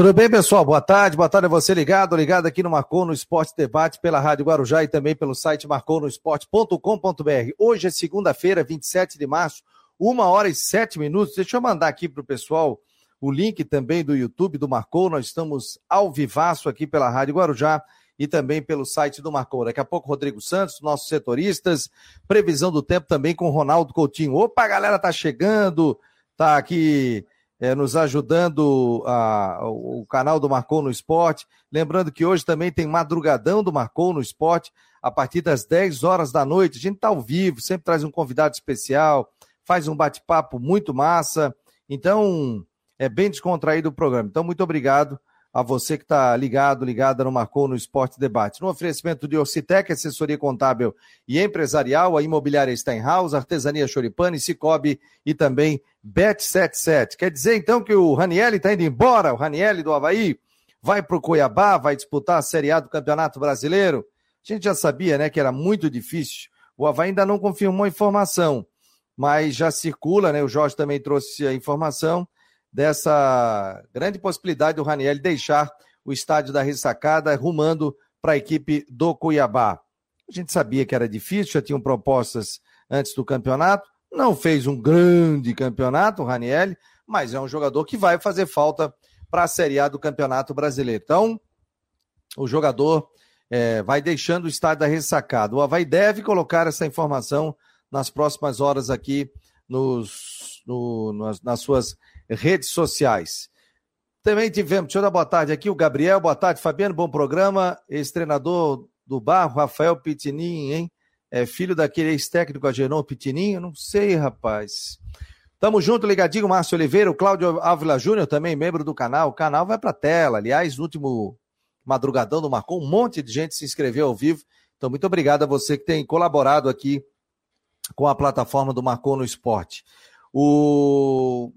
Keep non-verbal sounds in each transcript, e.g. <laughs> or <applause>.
Tudo bem, pessoal? Boa tarde, boa tarde a você ligado, ligado aqui no Marcou no Esporte Debate pela Rádio Guarujá e também pelo site marconosport.com.br. Hoje é segunda-feira, 27 de março, uma hora e sete minutos. Deixa eu mandar aqui para o pessoal o link também do YouTube do Marcou. Nós estamos ao vivaço aqui pela Rádio Guarujá e também pelo site do Marcou. Daqui a pouco, Rodrigo Santos, nossos setoristas, previsão do tempo também com Ronaldo Coutinho. Opa, a galera tá chegando, tá aqui é, nos ajudando a, o, canal do Marcou no Esporte. Lembrando que hoje também tem madrugadão do Marcou no Esporte, a partir das 10 horas da noite. A gente está ao vivo, sempre traz um convidado especial, faz um bate-papo muito massa. Então, é bem descontraído o programa. Então, muito obrigado a você que está ligado, ligada no Marcou no Esporte Debate. No oferecimento de Orcitec, assessoria contábil e empresarial, a imobiliária Steinhaus, artesania Choripane, Cicobi e também Bet77. Quer dizer então que o Ranielli está indo embora, o Ranielli do Havaí vai para o Cuiabá, vai disputar a Série A do Campeonato Brasileiro? A gente já sabia, né, que era muito difícil. O Havaí ainda não confirmou a informação, mas já circula, né, o Jorge também trouxe a informação, dessa grande possibilidade do Raniel deixar o estádio da ressacada rumando para a equipe do Cuiabá. A gente sabia que era difícil, já tinham propostas antes do campeonato, não fez um grande campeonato, o Raniel, mas é um jogador que vai fazer falta para a Série A do Campeonato Brasileiro. Então, o jogador é, vai deixando o estádio da ressacada. O Havaí deve colocar essa informação nas próximas horas aqui nos, no, nas, nas suas redes sociais. Também tivemos, deixa eu dar boa tarde aqui, o Gabriel, boa tarde, Fabiano, bom programa, ex-treinador do Barro, Rafael Pitininho, hein? É filho daquele ex-técnico Agenon Pitininho? Não sei, rapaz. Tamo junto, ligadinho, Márcio Oliveira, o Cláudio Ávila Júnior, também membro do canal. O canal vai pra tela. Aliás, no último madrugadão do Marcou, um monte de gente se inscreveu ao vivo. Então, muito obrigado a você que tem colaborado aqui com a plataforma do Marcou no Esporte. O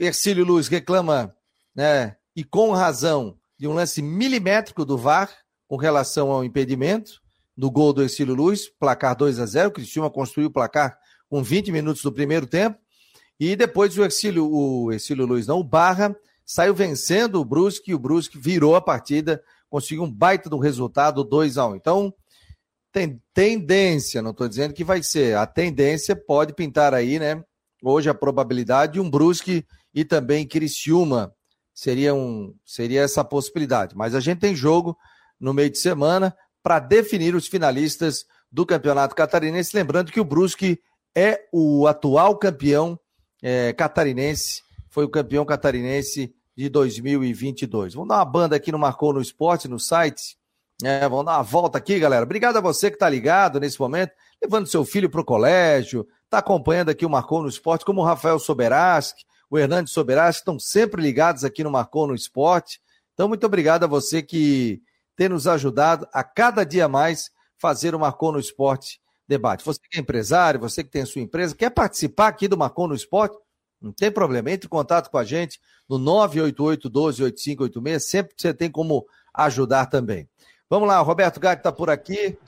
Ercílio Luz reclama, né, e com razão, de um lance milimétrico do VAR com relação ao impedimento do gol do Ercílio Luz, placar 2 a 0 O Cristiúma construiu o placar com 20 minutos do primeiro tempo. E depois o Ercílio, o Ercílio Luiz, não, o Barra, saiu vencendo o Brusque e o Brusque virou a partida, conseguiu um baita do resultado 2 a 1 Então, tem tendência, não estou dizendo que vai ser, a tendência pode pintar aí, né? Hoje a probabilidade de um Brusque e também Criciúma. Seria, um, seria essa possibilidade. Mas a gente tem jogo no meio de semana para definir os finalistas do Campeonato Catarinense. Lembrando que o Brusque é o atual campeão é, catarinense, foi o campeão catarinense de 2022. Vamos dar uma banda aqui no Marcou no Esporte, no site. É, vamos dar uma volta aqui, galera. Obrigado a você que está ligado nesse momento, levando seu filho para o colégio, está acompanhando aqui o Marcou no Esporte, como o Rafael Soberaski, o Hernandes Soberás, estão sempre ligados aqui no Marcou no Esporte. Então, muito obrigado a você que tem nos ajudado a cada dia mais fazer o Marcou no Esporte debate. Você que é empresário, você que tem a sua empresa, quer participar aqui do Marcou no Esporte? Não tem problema, entre em contato com a gente no 988 12 8586, sempre você tem como ajudar também. Vamos lá, Roberto Gatti está por aqui.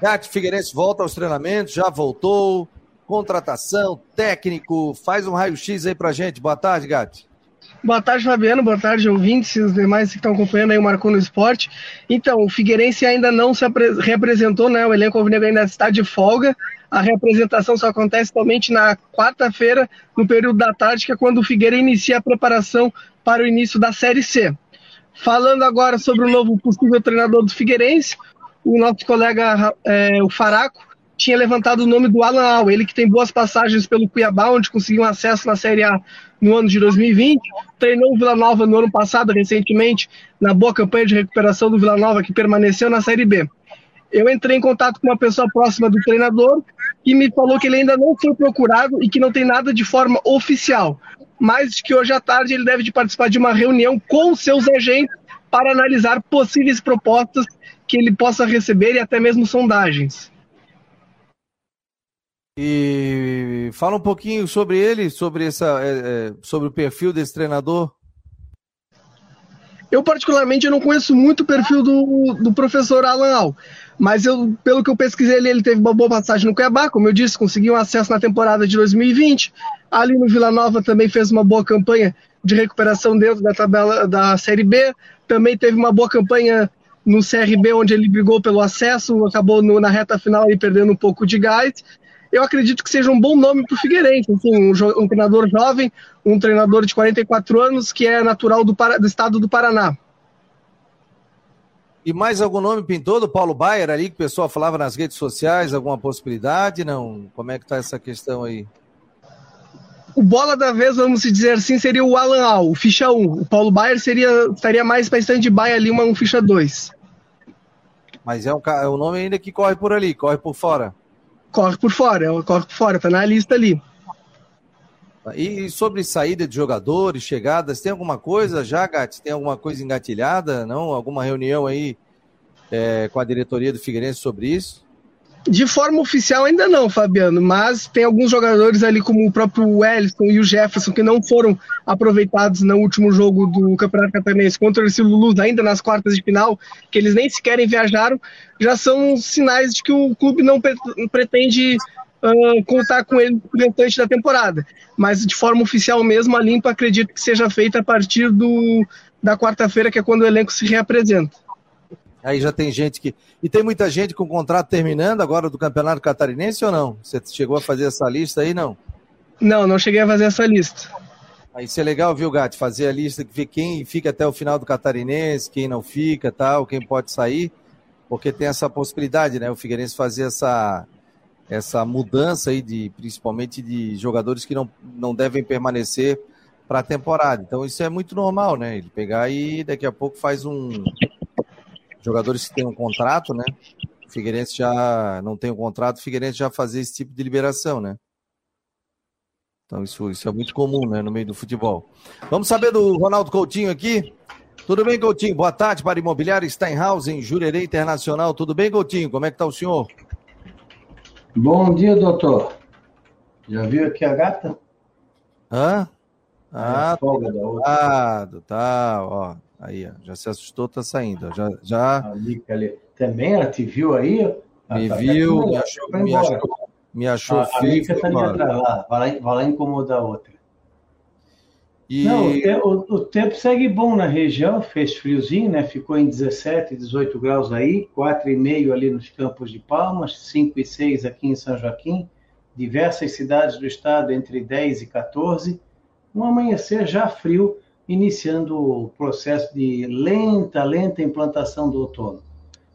Gatti Figueirense volta aos treinamentos, já voltou contratação, técnico. Faz um raio-x aí pra gente. Boa tarde, Gatti. Boa tarde, Fabiano. Boa tarde, ouvintes e os demais que estão acompanhando aí o Marcou no Esporte. Então, o Figueirense ainda não se representou, né? O elenco alvinegro ainda está de folga. A representação só acontece somente na quarta-feira, no período da tarde, que é quando o Figueira inicia a preparação para o início da Série C. Falando agora sobre o novo possível treinador do Figueirense, o nosso colega, é, o Faraco, tinha levantado o nome do Alan Al, ele que tem boas passagens pelo Cuiabá, onde conseguiu um acesso na Série A no ano de 2020, treinou o Vila Nova no ano passado, recentemente, na boa campanha de recuperação do Vila Nova, que permaneceu na Série B. Eu entrei em contato com uma pessoa próxima do treinador que me falou que ele ainda não foi procurado e que não tem nada de forma oficial, mas que hoje à tarde ele deve de participar de uma reunião com seus agentes para analisar possíveis propostas que ele possa receber e até mesmo sondagens. E fala um pouquinho sobre ele, sobre, essa, é, é, sobre o perfil desse treinador. Eu, particularmente, eu não conheço muito o perfil do, do professor Alan Al, mas eu, pelo que eu pesquisei, ele, ele teve uma boa passagem no Cuiabá, como eu disse, conseguiu um acesso na temporada de 2020. Ali no Vila Nova também fez uma boa campanha de recuperação dentro da tabela da Série B. Também teve uma boa campanha no CRB, onde ele brigou pelo acesso, acabou no, na reta final aí perdendo um pouco de gás. Eu acredito que seja um bom nome para o Figueirense, assim, um, um, treinador jovem, um treinador de 44 anos, que é natural do, do estado do Paraná. E mais algum nome pintou do Paulo Baier ali, que o pessoal falava nas redes sociais, alguma possibilidade? Não? Como é que está essa questão aí? O bola da vez, vamos dizer assim, seria o Alan Al, o ficha 1. O Paulo Baier seria, estaria mais para stand-by ali, uma, um ficha 2. Mas é um, é um nome ainda que corre por ali, corre por fora. Corre por fora, corre por fora, tá na lista ali. E sobre saída de jogadores, chegadas, tem alguma coisa já, Gats? Tem alguma coisa engatilhada? Não? Alguma reunião aí é, com a diretoria do Figueirense sobre isso? De forma oficial ainda não, Fabiano, mas tem alguns jogadores ali como o próprio Wellington e o Jefferson que não foram aproveitados no último jogo do Campeonato Catarinense contra o Luz, ainda nas quartas de final, que eles nem sequer viajaram, já são sinais de que o clube não pretende uh, contar com ele no restante da temporada. Mas de forma oficial mesmo, a limpa acredito que seja feita a partir do, da quarta-feira, que é quando o elenco se reapresenta. Aí já tem gente que. E tem muita gente com contrato terminando agora do Campeonato Catarinense ou não? Você chegou a fazer essa lista aí, não? Não, não cheguei a fazer essa lista. Aí isso é legal, viu, Gatti? Fazer a lista, ver quem fica até o final do Catarinense, quem não fica, tal, quem pode sair, porque tem essa possibilidade, né? O Figueirense fazer essa, essa mudança aí, de, principalmente de jogadores que não, não devem permanecer para a temporada. Então isso é muito normal, né? Ele pegar e daqui a pouco faz um, jogadores que têm um contrato, né? O Figueirense já não tem um contrato, o Figueirense já fazia esse tipo de liberação, né? Então isso, isso é muito comum, né, no meio do futebol. Vamos saber do Ronaldo Coutinho aqui. Tudo bem, Coutinho? Boa tarde para Imobiliário Steinhaus, em Jurerê Internacional. Tudo bem, Coutinho? Como é que está o senhor? Bom dia, doutor. Já viu aqui a gata? Hã? Ah, é folga da outra. Ah, tá, ó. Aí, ó, já se assustou, tá saindo. Já, já... Ali, ali. Também ela te viu aí? Me tá, viu, tá me achou, me achou, me achou a, feio. A tá ali atrás, lá. Vai, lá, vai lá incomodar a outra. E... Não, o, o, tempo segue bom na região, fez friozinho, né? Ficou em 17, 18 graus aí, 4,5 ali nos Campos de Palmas, 5 e 6 aqui em São Joaquim, diversas cidades do estado entre 10 e 14. Um amanhecer já frio, iniciando o processo de lenta, lenta implantação do outono.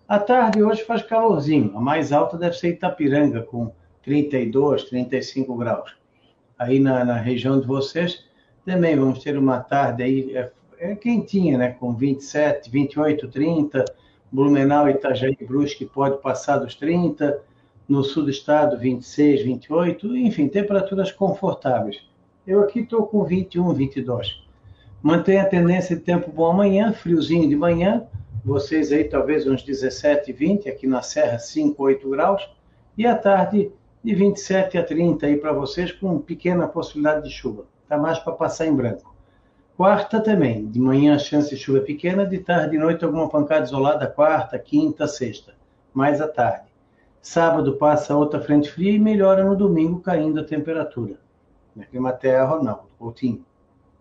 À tarde hoje faz calorzinho, a mais alta deve ser Itapiranga, com 32, 35 graus. Aí na, na região de vocês também vamos ter uma tarde aí é, é quentinha, né? Com 27, 28, 30. Blumenau, Itajaí Brusque pode passar dos 30. No sul do estado, 26, 28. Enfim, temperaturas confortáveis. Eu aqui estou com 21, 22. Mantém a tendência de tempo bom amanhã, friozinho de manhã, vocês aí talvez uns 17, 20, aqui na Serra 5, 8 graus, e à tarde de 27 a 30 aí para vocês com pequena possibilidade de chuva. Tá mais para passar em branco. Quarta também, de manhã chance de chuva pequena, de tarde e noite alguma pancada isolada, quarta, quinta, sexta, mais à tarde. Sábado passa outra frente fria e melhora no domingo caindo a temperatura. Na Climaterra, Ronaldo, Coutinho.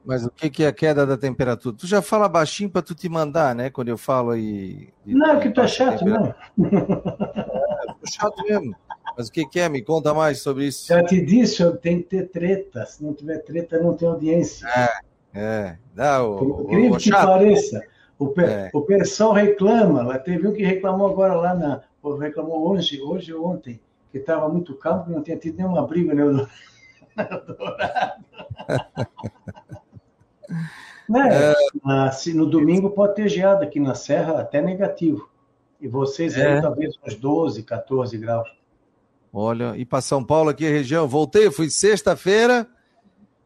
Mas o que, que é a queda da temperatura? Tu já fala baixinho para tu te mandar, né? Quando eu falo aí. Não, é que tu é chato, não. É, chato mesmo. Mas o que, que é? Me conta mais sobre isso. Já te disse, tem que ter treta. Se não tiver treta, não tem audiência. É, é. Não, o, Incrível o, o que pareça. O, pe, é. o pessoal reclama. Lá teve um que reclamou agora lá na. Reclamou hoje, hoje ou ontem, que estava muito calmo, que não tinha tido nenhuma briga no Eldorado. <laughs> <laughs> Né? É... se no domingo pode ter geada aqui na Serra, até negativo. E vocês é. aí, talvez uns 12, 14 graus. Olha, e para São Paulo aqui, região, voltei, fui sexta-feira,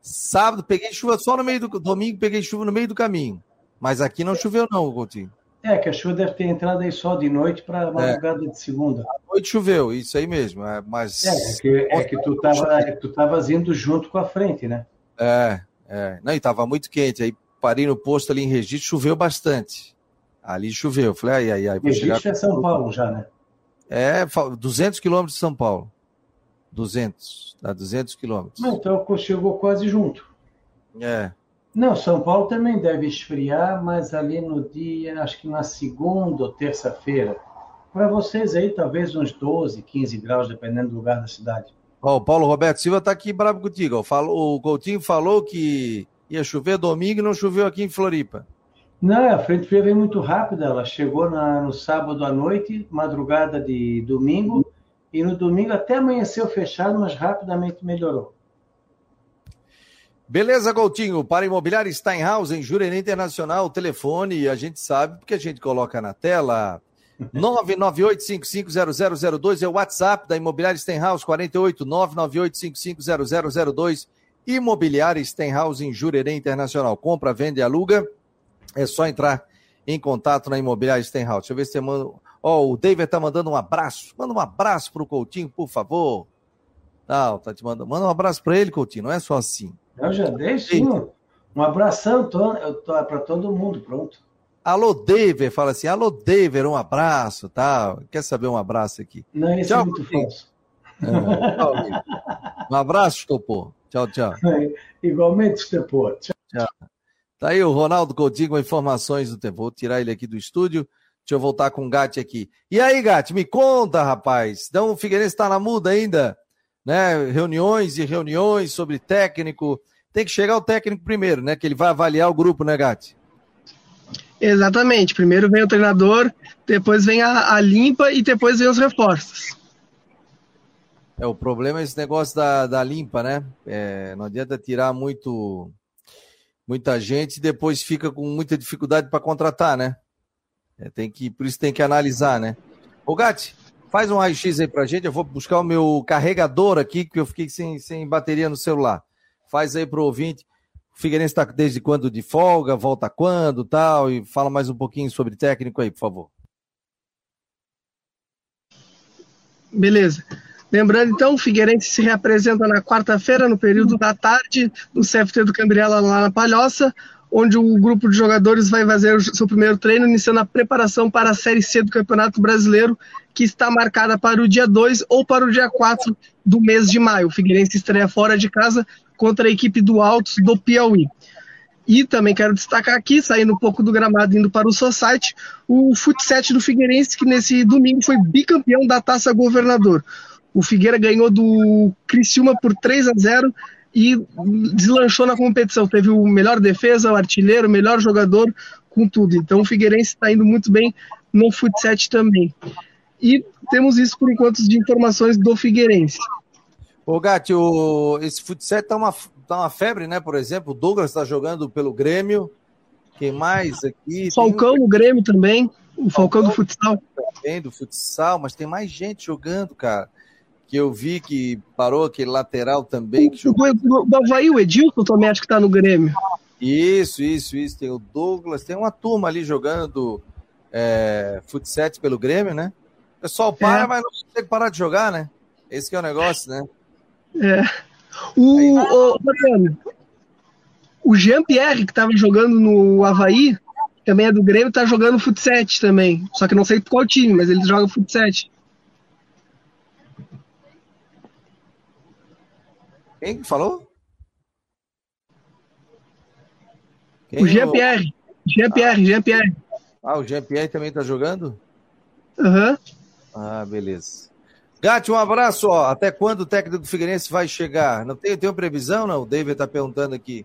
sábado, peguei chuva só no meio do domingo, peguei chuva no meio do caminho. Mas aqui não choveu, não, Coutinho. É, que a chuva deve ter entrado aí só de noite para madrugada é. de segunda. À noite choveu, isso aí mesmo. É, mas... é, é que, é que tu estava tu indo junto com a frente, né? É, é. Não, e estava muito quente. Aí parei no posto ali em Registro, choveu bastante. Ali choveu. Falei, ai, ai, ai. Registro chegar... é São Paulo já, né? É, 200 quilômetros de São Paulo. 200, dá 200 quilômetros. Então chegou quase junto. É. Não, São Paulo também deve esfriar, mas ali no dia, acho que na segunda ou terça-feira, para vocês aí, talvez uns 12, 15 graus, dependendo do lugar da cidade. Ó, o Paulo Roberto Silva está aqui bravo contigo. O Coutinho falou que ia chover domingo e não choveu aqui em Floripa. Não, a frente fria veio muito rápida. Ela chegou na, no sábado à noite, madrugada de domingo, e no domingo até amanheceu fechado, mas rapidamente melhorou. Beleza, Coutinho. Para Imobiliária Steinhaus, em Jurerê Internacional, telefone, a gente sabe porque a gente coloca na tela. 998-550002 é o WhatsApp da Imobiliária Steinhaus, 48 998-550002. Imobiliária Steinhaus, em Jurerê Internacional. Compra, vende e aluga é só entrar em contato na Imobiliária Stenhouse. Deixa eu ver se você manda. Ó, oh, o David tá mandando um abraço. Manda um abraço pro Coutinho, por favor. Não, tá te mandando. Manda um abraço para ele, Coutinho. Não é só assim. Eu já dei sim. Um abração tô, eu tô para todo mundo, pronto. Alô, David, fala assim, alô, David, um abraço, tá? Quer saber um abraço aqui? Não, isso tchau, é muito falso. É, tchau, um abraço, Estopor. Tchau, tchau. <laughs> É, igualmente, Estopor. Tchau. tchau. Tá aí o Ronaldo Coutinho com informações do tempo. Vou tirar ele aqui do estúdio. Deixa eu voltar com o Gatti aqui. E aí, Gatti, me conta, rapaz. Então o Figueirense está na muda ainda, né? Reuniões e reuniões sobre técnico. Tem que chegar o técnico primeiro, né? Que ele vai avaliar o grupo, né, Gatti? Exatamente. Primeiro vem o treinador, depois vem a, a limpa e depois vem os reforços. É, o problema é esse negócio da, da limpa, né? É, não adianta tirar muito muita gente e depois fica com muita dificuldade para contratar, né? É, tem que, por isso tem que analisar, né? Ô, Gatti, faz um raio-x aí pra gente. Eu vou buscar o meu carregador aqui, que eu fiquei sem, sem bateria no celular. Faz aí pro ouvinte. O Figueirense está desde quando de folga, volta quando tal, e fala mais um pouquinho sobre técnico aí, por favor. Beleza. Lembrando, então, o Figueirense se reapresenta na quarta-feira, no período da tarde, no CFT do Cambriela, lá na Palhoça, onde o grupo de jogadores vai fazer o seu primeiro treino, iniciando a preparação para a Série C do Campeonato Brasileiro, que está marcada para o dia 2 ou para o dia 4 do mês de maio. O Figueirense estreia fora de casa contra a equipe do Altos do Piauí. E também quero destacar aqui, saindo um pouco do gramado indo para o Society, o Futset do Figueirense, que nesse domingo foi bicampeão da Taça Governador. O Figueira ganhou do Criciúma por 3 a 0 e deslanchou na competição. Teve o melhor defesa, o artilheiro, o melhor jogador, com tudo. Então o Figueirense está indo muito bem no futsal também. E temos isso por enquanto de informações do Figueirense. Ô, Gatti, o, esse futsal tá uma, tá uma febre, né? Por exemplo, o Douglas está jogando pelo Grêmio. Quem mais aqui? Falcão no Grêmio também. O Falcão, Falcão do futsal. Também do futsal, mas tem mais gente jogando, cara que eu vi que parou aquele lateral também. Que jogou... do, do Havaí, o Edilson também acho que tá no Grêmio. Isso, isso, isso. Tem o Douglas, tem uma turma ali jogando é, futsal pelo Grêmio, né? O pessoal para, é. mas não consegue parar de jogar, né? Esse que é o negócio, né? É. O, o, o Jean-Pierre, que estava jogando no Havaí, também é do Grêmio, tá jogando futsal também. Só que não sei qual time, mas ele joga futsal. Quem falou? Quem o Jean-Pierre. Jean-Pierre, ah, Jean-Pierre. Ah, o Jean-Pierre também tá jogando? Aham. Uhum. Ah, beleza. Gatti, um abraço. Ó. Até quando o técnico do Figueirense vai chegar? Não tem, tem uma previsão, não? O David tá perguntando aqui.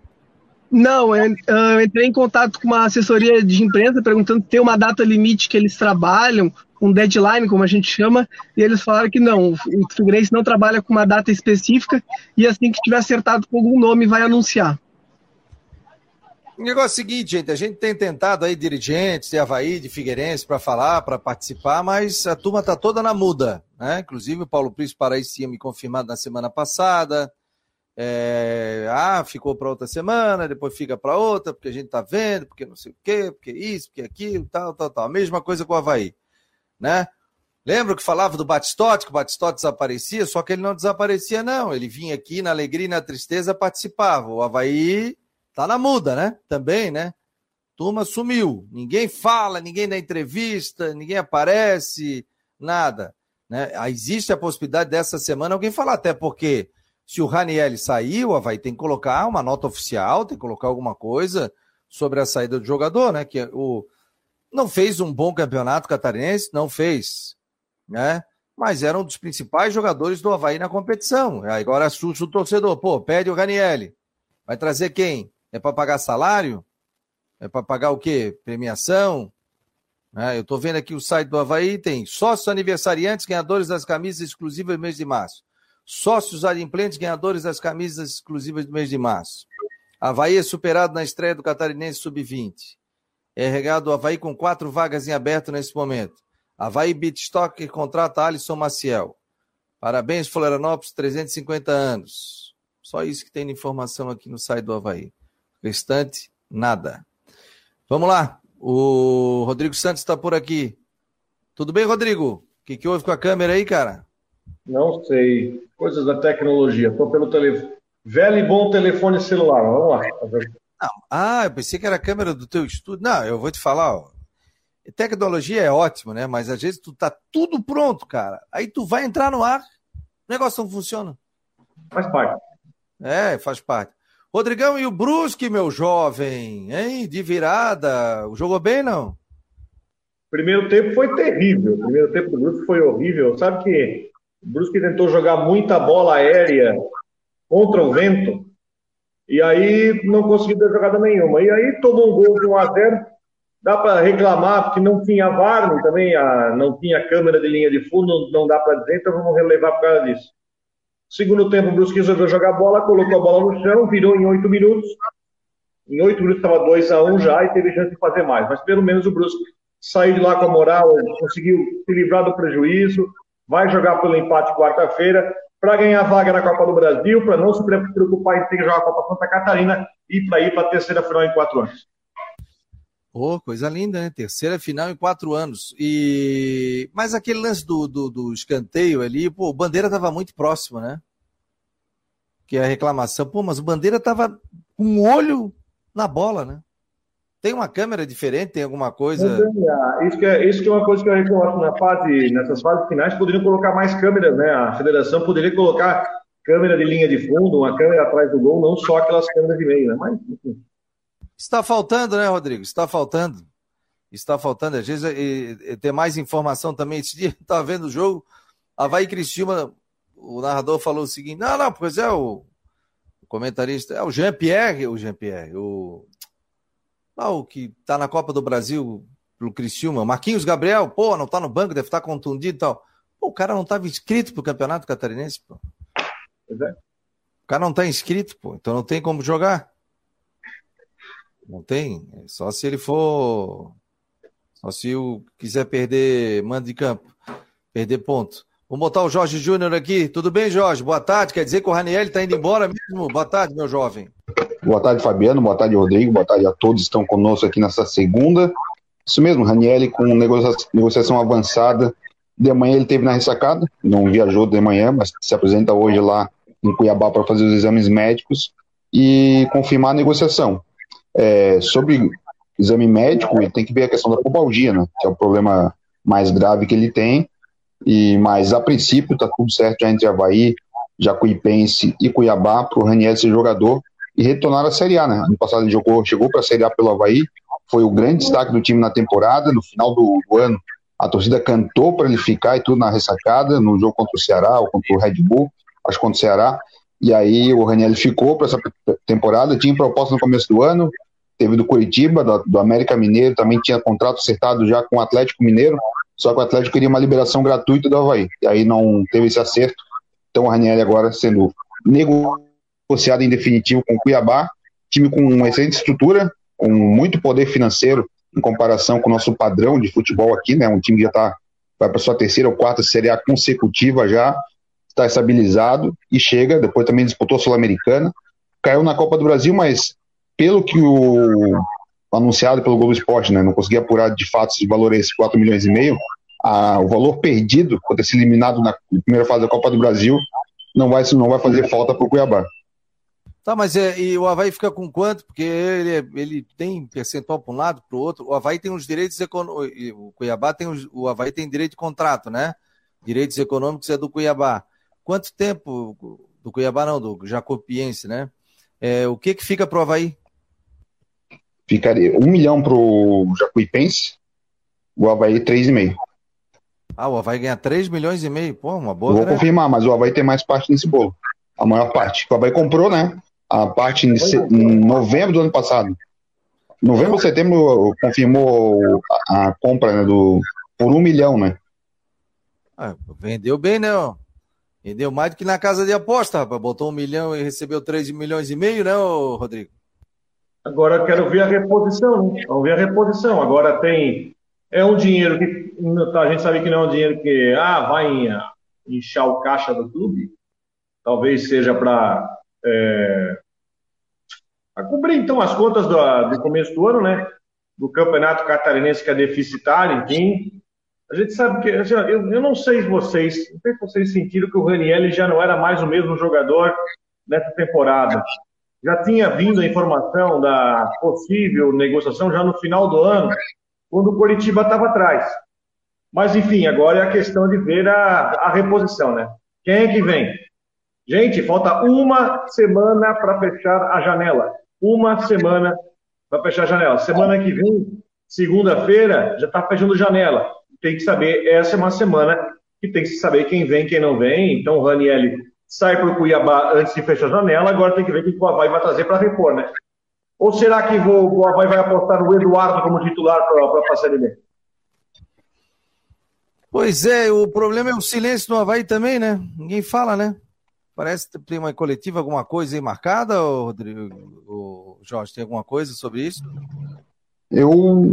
Não, eu, eu entrei em contato com uma assessoria de imprensa perguntando se tem uma data limite que eles trabalham, um deadline, como a gente chama, e eles falaram que não, o Figueirense não trabalha com uma data específica e assim que tiver acertado com algum nome vai anunciar. O negócio é o seguinte, gente, a gente tem tentado aí dirigentes de Havaí, de Figueirense, para falar, para participar, mas a turma está toda na muda, né? Inclusive o Paulo Príncipe Paraíso tinha me confirmado na semana passada, é, ah, ficou para outra semana, depois fica para outra, porque a gente está vendo, porque não sei o quê, porque isso, porque aquilo, tal, tal, tal. A mesma coisa com o Havaí né? Lembra que falava do Batistote, que o Batistote desaparecia, só que ele não desaparecia, não. Ele vinha aqui na alegria e na tristeza participava. O Havaí tá na muda, né? Também, né? Turma sumiu. Ninguém fala, ninguém dá entrevista, ninguém aparece, nada. Né? Existe a possibilidade dessa semana alguém falar, até porque se o Raniel saiu, vai ter que colocar uma nota oficial, tem que colocar alguma coisa sobre a saída do jogador, né? Que o não fez um bom campeonato catarinense, não fez, né? Mas era um dos principais jogadores do Havaí na competição. Agora assusta o torcedor, pô, pede o Raniel. Vai trazer quem? É para pagar salário? É para pagar o quê? Premiação? É, eu estou vendo aqui o site do Havaí, tem sócios aniversariantes, ganhadores das camisas exclusivas do mês de março. Sócios adimplentes, ganhadores das camisas exclusivas do mês de março. Havaí é superado na estreia do Catarinense Sub-20. É regado o Havaí com quatro vagas em aberto nesse momento. Havaí Bitstock contrata Alisson Maciel. Parabéns, Florianópolis, 350 anos. Só isso que tem de informação aqui no site do Havaí. Restante, nada. Vamos lá. O Rodrigo Santos está por aqui. Tudo bem, Rodrigo? O que, que houve com a câmera aí, cara? Não sei. Coisas da tecnologia. Estou pelo telefone. Velho e bom telefone celular. Vamos lá. Não. Ah, eu pensei que era a câmera do teu estúdio. Não, eu vou te falar, ó. Tecnologia é ótimo, né? Mas às vezes tu tá tudo pronto, cara. Aí tu vai entrar no ar, o negócio não funciona. Faz parte. É, faz parte. Rodrigão, e o Brusque, meu jovem, hein? De virada. Jogou bem, não? Primeiro tempo foi terrível. Primeiro tempo do Brusque foi horrível. Sabe que o Brusque tentou jogar muita bola aérea contra o vento e aí não conseguiu dar jogada nenhuma. E aí tomou um gol de 1 a 0 Dá para reclamar porque não tinha VAR também, a, não tinha câmera de linha de fundo, não dá para dizer, então vamos relevar por causa disso. Segundo tempo, o Brusque resolveu jogar bola, colocou a bola no chão, virou em oito minutos. Em oito minutos estava 2 a 1 um já e teve chance de fazer mais. Mas pelo menos o Brusque saiu de lá com a moral, conseguiu se livrar do prejuízo, vai jogar pelo empate quarta-feira para ganhar vaga na Copa do Brasil, para não se preocupar em ter que jogar a Copa Santa Catarina e para ir para a terceira final em quatro anos. Oh, coisa linda, né? Terceira final em quatro anos. E mas aquele lance do, do, do escanteio ali, pô, o Bandeira estava muito próximo, né? Que é a reclamação, pô, mas o Bandeira estava com um olho na bola, né? Tem uma câmera diferente, tem alguma coisa? Isso que é, isso que é uma coisa que eu reclamo na fase, nessas fases finais, poderiam colocar mais câmeras, né? A federação poderia colocar câmera de linha de fundo, uma câmera atrás do gol, não só aquelas câmeras de meio, né? Mas, enfim. Está faltando, né, Rodrigo? Está faltando. Está faltando. Às vezes e, e, ter mais informação também. Esse dia estava vendo o jogo, Havaí Cristina, o narrador falou o seguinte: não, não, pois é, o, o comentarista, é o Jean-Pierre, o Jean-Pierre, o. Lá, o que está na Copa do Brasil pelo Criciúma, Marquinhos Gabriel, pô, não está no banco, deve estar tá contundido e tal. Pô, o cara não estava inscrito para o Campeonato Catarinense, pô. Pois é. O cara não está inscrito, pô, então não tem como jogar. Não tem? É só se ele for. Só se o quiser perder mando de campo, perder ponto. Vamos botar o Jorge Júnior aqui. Tudo bem, Jorge? Boa tarde. Quer dizer que o Raniel está indo embora mesmo? Boa tarde, meu jovem. Boa tarde, Fabiano. Boa tarde, Rodrigo. Boa tarde a todos que estão conosco aqui nessa segunda. Isso mesmo, Raniel com negociação avançada. De manhã ele teve na ressacada, não viajou de manhã, mas se apresenta hoje lá em Cuiabá para fazer os exames médicos e confirmar a negociação. É, sobre exame médico, ele tem que ver a questão da pubalgia, né, que é o problema mais grave que ele tem. E mas a princípio está tudo certo já entre Havaí, Jacuipense e Cuiabá para o Raniel ser jogador e retornar à Série A, né? Ano passado ele jogou, chegou para a Série A pelo Havaí, foi o grande destaque do time na temporada. No final do, do ano, a torcida cantou para ele ficar e tudo na ressacada, no jogo contra o Ceará ou contra o Red Bull, acho que contra o Ceará. E aí o Raniel ficou para essa temporada, tinha proposta no começo do ano, teve do Curitiba, do, do, América Mineiro, também tinha contrato acertado já com o Atlético Mineiro, só que o Atlético queria uma liberação gratuita do Havaí, e aí não teve esse acerto, então o Raniel agora sendo negociado em definitivo com o Cuiabá, time com uma excelente estrutura, com muito poder financeiro em comparação com o nosso padrão de futebol aqui, né, um time que já está vai para sua terceira ou quarta Série A consecutiva já, está estabilizado e chega, depois também disputou a Sul-Americana, caiu na Copa do Brasil, mas pelo que o anunciado pelo Globo Esporte, né, não consegui apurar de fato esse valor esse 4 milhões e meio, o valor perdido por ter sido eliminado na primeira fase da Copa do Brasil não vai, não vai fazer falta para o Cuiabá. Tá, mas é, e o Havaí fica com quanto? Porque ele, ele tem percentual para um lado, para o outro. O Havaí tem os direitos econômicos. O Cuiabá tem os, o Havaí tem direito de contrato, né? Direitos econômicos é do Cuiabá. Quanto tempo do Cuiabá não, do Jacopiense, né? É, o que que fica para o Havaí? Ficaria um milhão para o Jacuipense, o Havaí três e meio. Ah, o Havaí ganha 3 milhões e meio. Pô, uma boa. Vou confirmar, mas o Havaí tem mais parte nesse bolo. A maior parte. O Havaí comprou, né? A parte em, em novembro do ano passado. Novembro ou setembro confirmou a, a compra né, do, por um milhão, né? Ah, vendeu bem, né? Ó. Vendeu mais do que na casa de aposta, rapaz. Botou um milhão e recebeu 3 milhões e meio, né, Rodrigo? Agora quero ver a reposição, né? Vamos ver a reposição. Agora tem. É um dinheiro que a gente sabe que não é um dinheiro que ah, vai inchar o caixa do clube, talvez seja para é, cobrir então as contas do, do, começo do ano, né? Do campeonato catarinense que é deficitário, enfim. A gente sabe que assim, eu, eu não sei se vocês, não sei se vocês sentiram que o Raniel já não era mais o mesmo jogador nessa temporada. Já tinha vindo a informação da possível negociação já no final do ano, quando o Coritiba estava atrás. Mas, enfim, agora é a questão de ver a, a reposição, né? Quem é que vem? Gente, falta uma semana para fechar a janela. Uma semana para fechar a janela. Semana que vem, segunda-feira, já está fechando janela. Tem que saber, essa é uma semana que tem que saber quem vem, quem não vem. Então, o Raniel sai para o Cuiabá antes de fechar a janela, agora tem que ver o que o Havaí vai trazer para repor, né? Ou será que o Havaí vai apostar no Eduardo como titular para a Série B? Pois é, o problema é o silêncio no Havaí também, né? Ninguém fala, né? Parece que tem uma coletiva, alguma coisa aí marcada, Rodrigo, ou Jorge, tem alguma coisa sobre isso? Eu,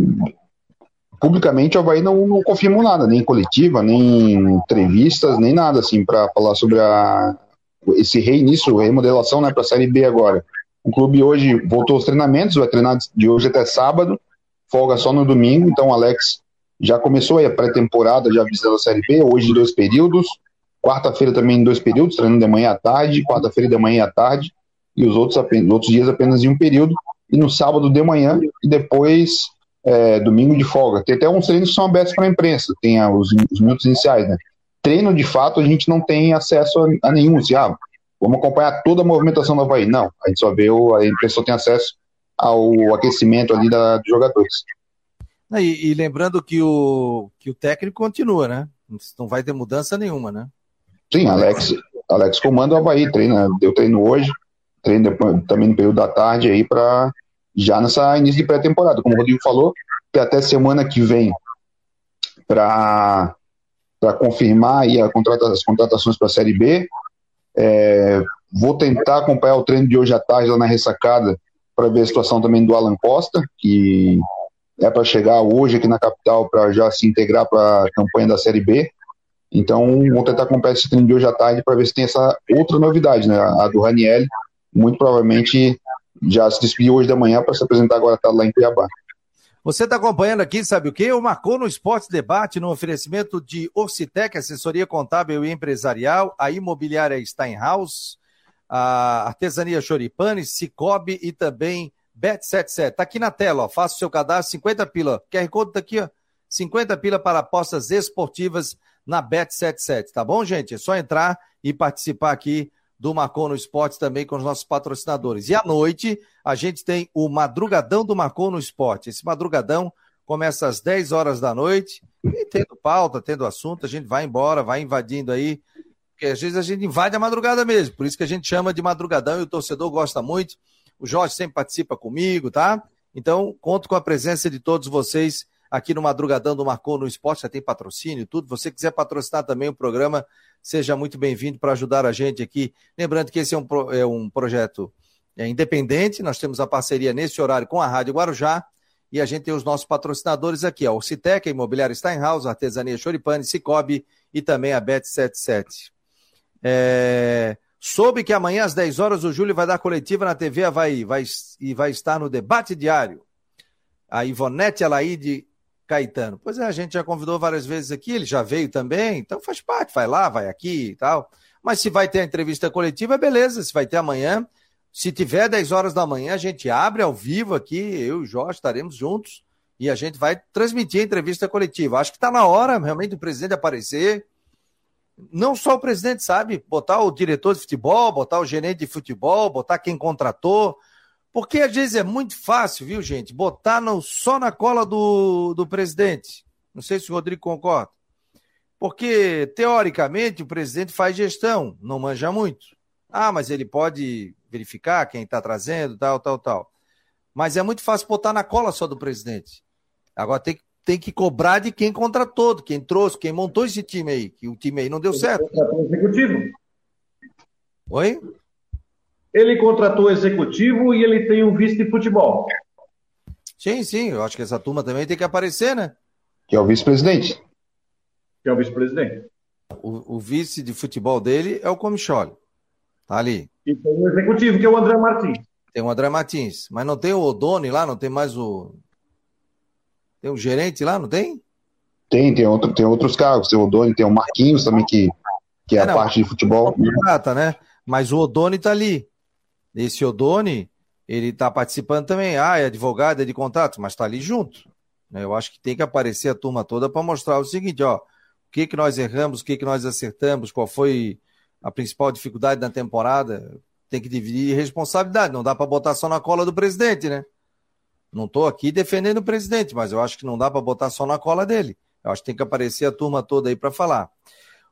publicamente, o Havaí não, não confirmou nada, nem coletiva, nem entrevistas, nem nada, assim, para falar sobre a, esse reinício, remodelação, né, para a Série B agora. O clube hoje voltou aos treinamentos, vai treinar de hoje até sábado, folga só no domingo, então o Alex já começou a pré-temporada, já visando a Série B, hoje dois períodos, quarta-feira também em dois períodos, treinando de manhã à tarde, quarta-feira de manhã à tarde, e os outros, apenas, outros dias apenas em um período, e no sábado de manhã, e depois é, domingo de folga. Tem até uns treinos que são abertos para a imprensa, tem os, os, minutos iniciais, né? Treino, de fato, a gente não tem acesso a, a nenhum, assim, ah, vamos acompanhar toda a movimentação do Havaí. Não, a gente só vê, o, a imprensa só tem acesso ao aquecimento ali da, dos jogadores. E, e, lembrando que o, que o técnico continua, né? Não vai ter mudança nenhuma, né? Sim, Alex, Alex comanda o Havaí, treina, deu treino hoje, treino depois, também no período da tarde aí para já nessa início de pré-temporada. Como o Rodrigo falou, que até semana que vem para confirmar aí a contrata, as contratações para a Série B. É, vou tentar acompanhar o treino de hoje à tarde lá na ressacada para ver a situação também do Alan Costa, que é para chegar hoje aqui na capital para já se integrar para a campanha da Série B. Então, vou tentar acompanhar esse treino de hoje à tarde para ver se tem essa outra novidade, né? A do Raniel, muito provavelmente já se despediu hoje da manhã para se apresentar agora tá lá em Cuiabá. Você está acompanhando aqui, sabe o quê? O Marcou no Esporte Debate, no oferecimento de Orcitec, assessoria contábil e empresarial, a imobiliária Steinhaus, a artesania Choripane, Cicobi e também Bet77. Tá aqui na tela. Faça o seu cadastro, 50 pila. QR Code tá aqui, ó. 50 pila para apostas esportivas na Bet77, tá bom, gente? É só entrar e participar aqui do Marcon no Esporte também com os nossos patrocinadores. E à noite, a gente tem o Madrugadão do Marcon no Esporte. Esse madrugadão começa às 10 horas da noite, e tendo pauta, tendo assunto, a gente vai embora, vai invadindo aí, porque às vezes a gente invade a madrugada mesmo, por isso que a gente chama de madrugadão e o torcedor gosta muito. O Jorge sempre participa comigo, tá? Então, conto com a presença de todos vocês aqui no Madrugadão do Marcou no Esporte, já tem patrocínio e tudo. você quiser patrocinar também o programa, seja muito bem-vindo para ajudar a gente aqui. Lembrando que esse é um, é um projeto é, independente, nós temos a parceria nesse horário com a Rádio Guarujá e a gente tem os nossos patrocinadores aqui, ó, o Citec, a Imobiliária Steinhaus, a Artesania Choripane, Cicobi e também a Bet77. É... Soube que amanhã às 10 horas o Júlio vai dar coletiva na TV Havaí vai, e vai estar no debate diário. A Ivonete Alaide Caetano. Pois é, a gente já convidou várias vezes aqui, ele já veio também, então faz parte, vai lá, vai aqui e tal. Mas se vai ter a entrevista coletiva, beleza, se vai ter amanhã, Se tiver 10 horas da manhã, a gente abre ao vivo aqui, eu e o Jorge estaremos juntos e a gente vai transmitir a entrevista coletiva. Acho que está na hora realmente do presidente aparecer. Não só o presidente, sabe? Botar o diretor de futebol, botar o gerente de futebol, botar quem contratou. Porque às vezes é muito fácil, viu, gente? Botar no, só na cola do, do presidente. Não sei se o Rodrigo concorda. Porque, teoricamente, o presidente faz gestão, não manja muito. Ah, mas ele pode verificar quem está trazendo, tal, tal, tal. Mas é muito fácil botar na cola só do presidente. Agora tem, tem que cobrar de quem contratou, de quem trouxe, quem montou esse time aí, que o time aí não deu certo. Executivo. Oi? Ele contratou o executivo e ele tem um vice de futebol. Sim, sim, eu acho que essa turma também tem que aparecer, né? Que é o vice-presidente. Que é o vice-presidente. O, o, vice de futebol dele é o Comicholi. Tá ali. E tem o executivo, que é o André Martins. Tem o André Martins. Mas não tem o Odoni lá, não tem mais o. Tem o gerente lá, não tem? Tem, tem, outro, tem outros cargos. Tem o Odoni, tem o Marquinhos também, que, que é, é a não, parte de futebol. Contrata, né? Mas o Odoni tá ali. Esse Odoni, ele tá participando também. Ah, é advogado, é de contrato, mas tá ali junto. Eu acho que tem que aparecer a turma toda para mostrar o seguinte, ó. O que, que nós erramos, o que, que nós acertamos, qual foi a principal dificuldade da temporada, tem que dividir responsabilidade. Não dá para botar só na cola do presidente, né? Não estou aqui defendendo o presidente, mas eu acho que não dá para botar só na cola dele. Eu acho que tem que aparecer a turma toda aí para falar.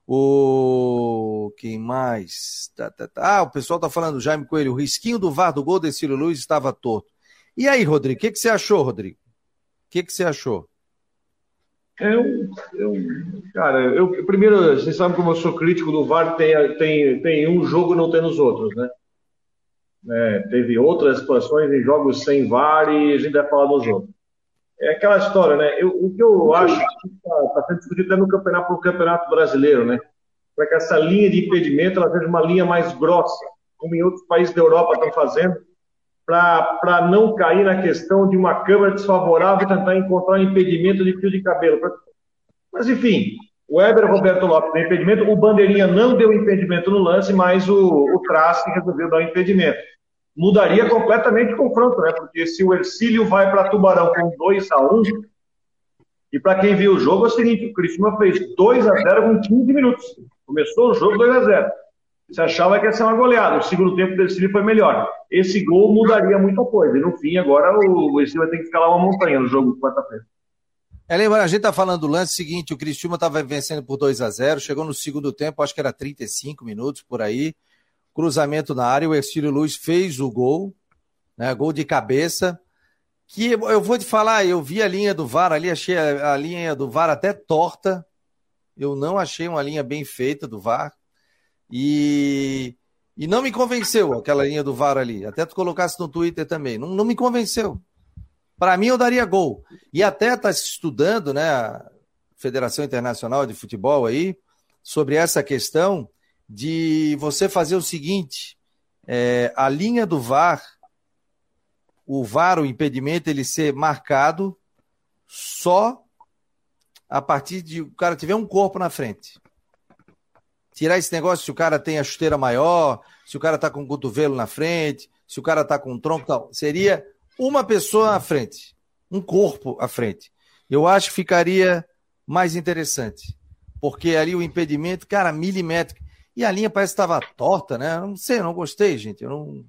O quem mais? Tá, tá, tá. Ah, o pessoal está falando, Jaime Coelho, o risquinho do VAR do gol de Cílio Luiz estava torto. E aí, Rodrigo, o que, que você achou, Rodrigo? O que, que você achou? Eu, eu, cara, eu primeiro, vocês sabem como eu sou crítico do VAR, tem, tem, tem um jogo não tem nos outros, né? É, teve outras situações em jogos sem VAR e a gente vai falar dos outros. É aquela história, né? Eu, o que eu acho que está tá sendo discutido até no campeonato, campeonato brasileiro, né? Para que essa linha de impedimento ela seja uma linha mais grossa, como em outros países da Europa estão fazendo, para não cair na questão de uma câmera desfavorável tentar encontrar um impedimento de fio de cabelo. Mas, enfim, o Weber Roberto Lopes deu impedimento, o Bandeirinha não deu impedimento no lance, mas o, o Trask resolveu dar o impedimento. Mudaria completamente o confronto, né? Porque se o Ercílio vai para Tubarão com 2 a 1 e para quem viu o jogo é o seguinte, o Cristina fez 2 a 0 com 15 minutos. Começou o jogo 2 a 0 você achava que ia ser uma goleada. O segundo tempo do Ercílio foi melhor. Esse gol mudaria muita coisa. E no fim, agora o Ercílio vai ter que escalar uma montanha no jogo quarta-feira. É, lembra, a gente tá falando do lance seguinte, o Cristiúma estava vencendo por 2 a 0 chegou no segundo tempo, acho que era 35 minutos por aí, cruzamento na área, o Ercílio Luiz fez o gol, né, gol de cabeça, que eu vou te falar, eu vi a linha do VAR ali, achei a, a linha do VAR até torta, eu não achei uma linha bem feita do VAR, e, e não me convenceu aquela linha do VAR ali. Até tu colocasse no Twitter também. Não, não me convenceu. Para mim, eu daria gol. E até está se estudando, né, a Federação Internacional de Futebol aí, sobre essa questão de você fazer o seguinte: é, a linha do VAR, o VAR, o impedimento, ele ser marcado só a partir de o cara tiver um corpo na frente tirar esse negócio se o cara tem a chuteira maior, se o cara tá com o cotovelo na frente, se o cara tá com o tronco tal. Seria uma pessoa à frente, um corpo à frente. Eu acho que ficaria mais interessante. Porque ali o impedimento, cara, milimétrico. E a linha parece que estava torta, né? Eu não sei, eu não gostei, gente. Eu não,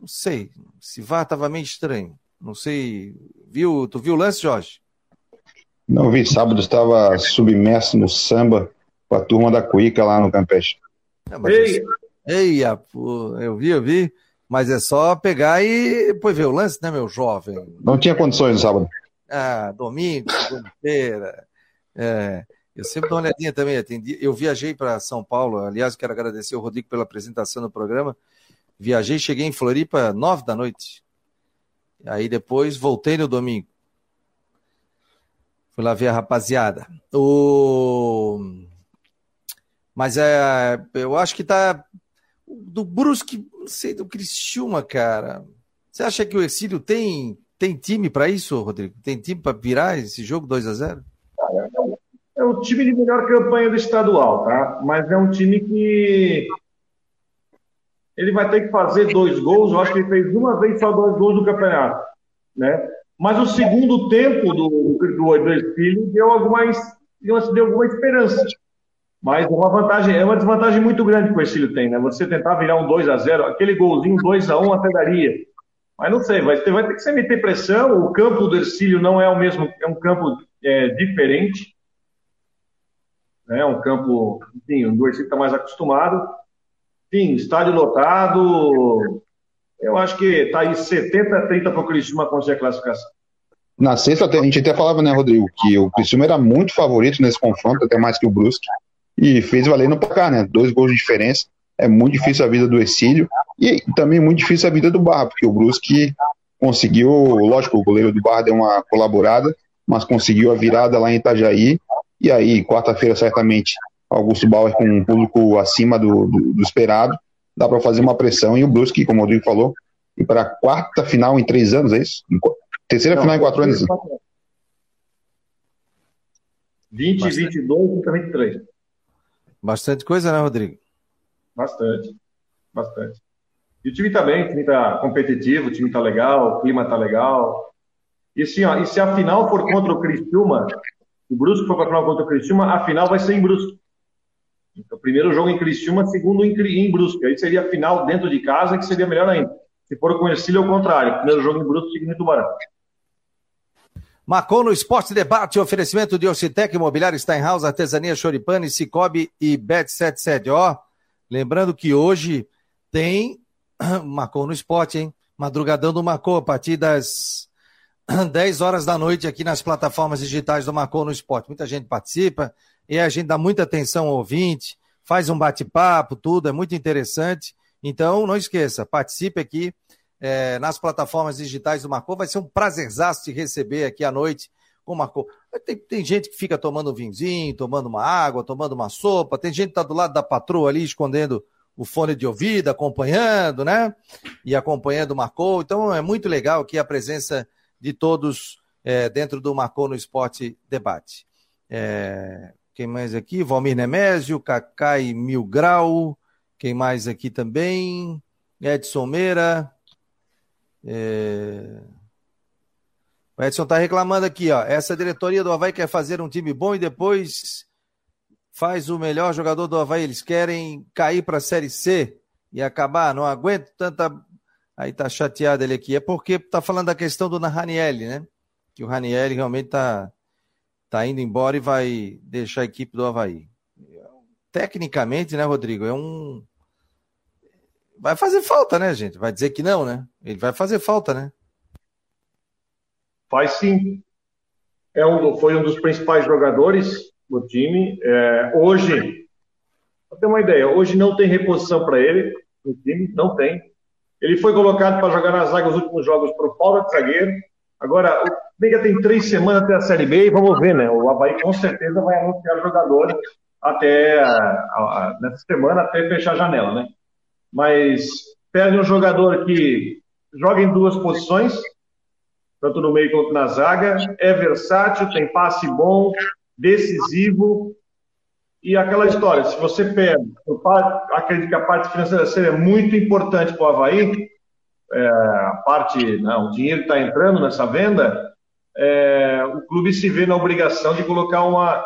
não sei. Se vá estava meio estranho. Não sei. Viu? Tu viu o lance, Jorge? Não vi. Sábado estava submerso no samba com a turma da Cuica lá no Campeche. É, Ei! Eia, pô, eu vi, eu vi. Mas é só pegar e depois ver o lance, né, meu jovem? Não tinha condições no sábado. Ah, domingo, segunda-feira. É, eu sempre dou uma olhadinha também. Atendi, eu viajei para São Paulo. Aliás, quero agradecer o Rodrigo pela apresentação do programa. Viajei, cheguei em Floripa nove da noite. Aí depois voltei no domingo. Fui lá ver a rapaziada. O... Mas é, eu acho que tá. Do Brusque, não sei, do Criciúma, cara. Você acha que o Exílio tem, tem time para isso, Rodrigo? Tem time para virar esse jogo 2 a 0 É o time de melhor campanha do estadual, tá? Mas é um time que ele vai ter que fazer dois gols. Eu acho que ele fez uma vez só dois gols no campeonato, né? Mas o segundo tempo do, do, do deu alguma, deu alguma esperança. Mas é uma vantagem, é uma desvantagem muito grande que o Ercílio tem, né? Você tentar virar um 2 a 0 aquele golzinho 2 a 1 até daria. Mas não sei, vai ter, vai ter que ser meter pressão. O campo do Ercílio não é o mesmo, é um campo é, diferente. É um campo, enfim, o Ercílio está mais acostumado. Enfim, estádio lotado. Eu acho que está aí 70 a 30 para o Criciúma conseguir a classificação. Na sexta, a gente até falava, né, Rodrigo, que o Criciúma era muito favorito nesse confronto, até mais que o Brusque, e fez valer no placar, né? Dois gols de diferença. É muito difícil a vida do Exílio e também muito difícil a vida do Barra, porque o Brusque conseguiu, lógico, o goleiro do Barra deu uma colaborada, mas conseguiu a virada lá em Itajaí. E aí, quarta-feira, certamente, Augusto Bauer com um público acima do, do, do esperado, dá para fazer uma pressão. E o Brusque, como o Rodrigo falou, e para a quarta final em três anos, é isso? Terceira Não, final em quatro anos. 20, Bastante. 22 e 23. Bastante coisa, né, Rodrigo? Bastante. Bastante. E o time tá bem, o time tá competitivo, o time tá legal, o clima tá legal. E, assim, ó, e se a final for contra o Criciúma, o Brusque for para a final contra o Criciúma, a final vai ser em Brusque. Então, primeiro jogo em Criciúma, segundo em, em. Aí seria a final dentro de casa, que seria melhor ainda. Se for com o Ercílio, é o contrário. Primeiro jogo em Brusque, segundo em Tubarão. Marcou no Esporte Debate, oferecimento de Ocitec, Imobiliário Steinhaus, Artesania Choripane, Cicobi e Bet77. Ó, lembrando que hoje tem <clears throat> Marcou no Esporte, hein? Madrugadão do Marcou, a partir das <clears throat> 10 horas da noite aqui nas plataformas digitais do Marcou no Esporte. Muita gente participa e a gente dá muita atenção ao ouvinte, faz um bate-papo, tudo, é muito interessante. Então, não esqueça, participe aqui é, nas plataformas digitais do Marcou. Vai ser um prazerzaço te receber aqui à noite com o Marcou. Tem, tem, gente que fica tomando um vinhozinho, tomando uma água, tomando uma sopa. Tem gente que está do lado da patroa ali, escondendo o fone de ouvido, acompanhando, né? E acompanhando o Marcou. Então é muito legal aqui a presença de todos é, dentro do Marcou no Esporte Debate. É, quem mais aqui? Valmir Nemésio, Cacai Mil Grau. Quem mais aqui também? Edson Meira. É... O Edson está reclamando aqui, ó. Essa diretoria do Havaí quer fazer um time bom e depois faz o melhor jogador do Havaí. Eles querem cair para a Série C e acabar. Não aguento tanta. Aí tá chateado ele aqui. É porque tá falando da questão do Ranielli, né? Que o Ranielli realmente tá, tá indo embora e vai deixar a equipe do Havaí. Tecnicamente, né, Rodrigo? É um vai fazer falta, né, gente? Vai dizer que não, né? Ele vai fazer falta, né? Faz sim. É um, foi um dos principais jogadores do time. É, hoje, para ter uma ideia, hoje não tem reposição para ele no time, não tem. Ele foi colocado para jogar na zaga os últimos jogos para o Paulo de zagueiro. Agora, o Liga tem três semanas até a Série B e vamos ver, né? O Havaí com certeza vai anunciar jogadores até a, a, nessa semana, até fechar a janela, né? mas perde um jogador que joga em duas posições, tanto no meio quanto na zaga, é versátil, tem passe bom, decisivo, e aquela história, se você eu acredito que a parte financeira é muito importante para o Havaí, é, a parte, não, né, o dinheiro está entrando nessa venda, é, o clube se vê na obrigação de colocar uma,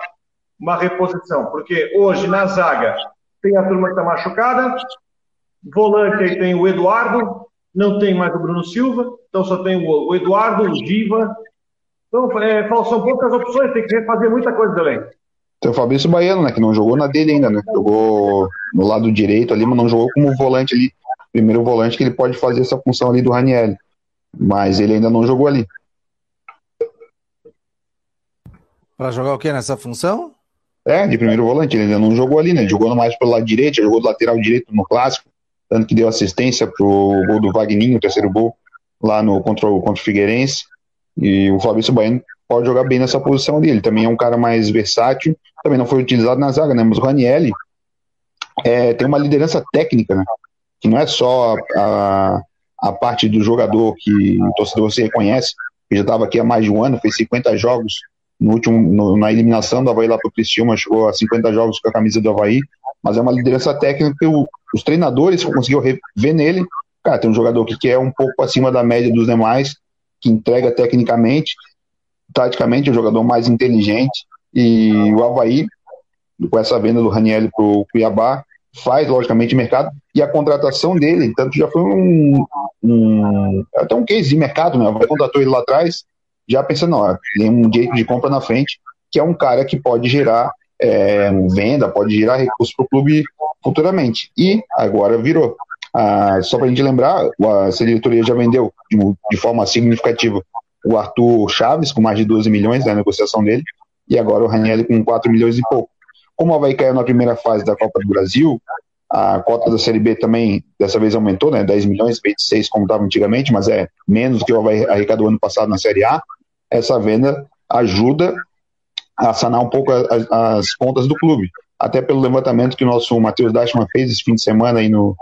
uma reposição, porque hoje na zaga tem a turma que está machucada, Volante aí tem o Eduardo, não tem mais o Bruno Silva, então só tem o, Eduardo, o Diva. Então, é, são poucas opções, tem que refazer muita coisa também. Tem o Fabrício Baiano, né, que não jogou na dele ainda, né? Jogou no lado direito ali, mas não jogou como volante ali. Primeiro volante que ele pode fazer essa função ali do Raniel. Mas ele ainda não jogou ali. Para jogar o que nessa função? É, de primeiro volante, ele ainda não jogou ali, né? Jogou mais pelo lado direito, jogou do lateral direito no clássico tanto que deu assistência para o gol do Vagninho, o terceiro gol, lá no contra o, contra o Figueirense. E o Fabrício Baiano pode jogar bem nessa posição dele. Também é um cara mais versátil, também não foi utilizado na zaga, né? Mas o Ranielli é, tem uma liderança técnica, né? Que não é só a, a parte do jogador que o torcedor você reconhece, que já estava aqui há mais de um ano, fez 50 jogos no último, no, na eliminação do Havaí lá para o Cristiúma, chegou a 50 jogos com a camisa do Havaí, mas é uma liderança técnica que o, os treinadores conseguiram ver nele. Cara, tem um jogador que é um pouco acima da média dos demais, que entrega tecnicamente, taticamente, um jogador mais inteligente. E o Havaí, com essa venda do Raniel para o Cuiabá, faz logicamente mercado. E a contratação dele, tanto já foi um, um até um case de mercado, né? O Havaí contratou ele lá atrás, já pensando, ó, tem um direito de compra na frente, que é um cara que pode gerar é, venda, pode gerar recursos para o clube futuramente. E agora virou. Ah, só para a gente lembrar, a diretoria já vendeu de, de, forma significativa o Arthur Chaves, com mais de 12 milhões na negociação dele, e agora o Raniel com 4 milhões e pouco. Como o Havaí caiu na primeira fase da Copa do Brasil, a cota da Série B também, dessa vez aumentou, né? 10 milhões, 26 como estava antigamente, mas é menos que o Havaí arrecadou ano passado na Série A. Essa venda ajuda a sanar um pouco as, as contas do clube. Até pelo levantamento que o nosso Matheus Dashman fez esse fim de semana aí no,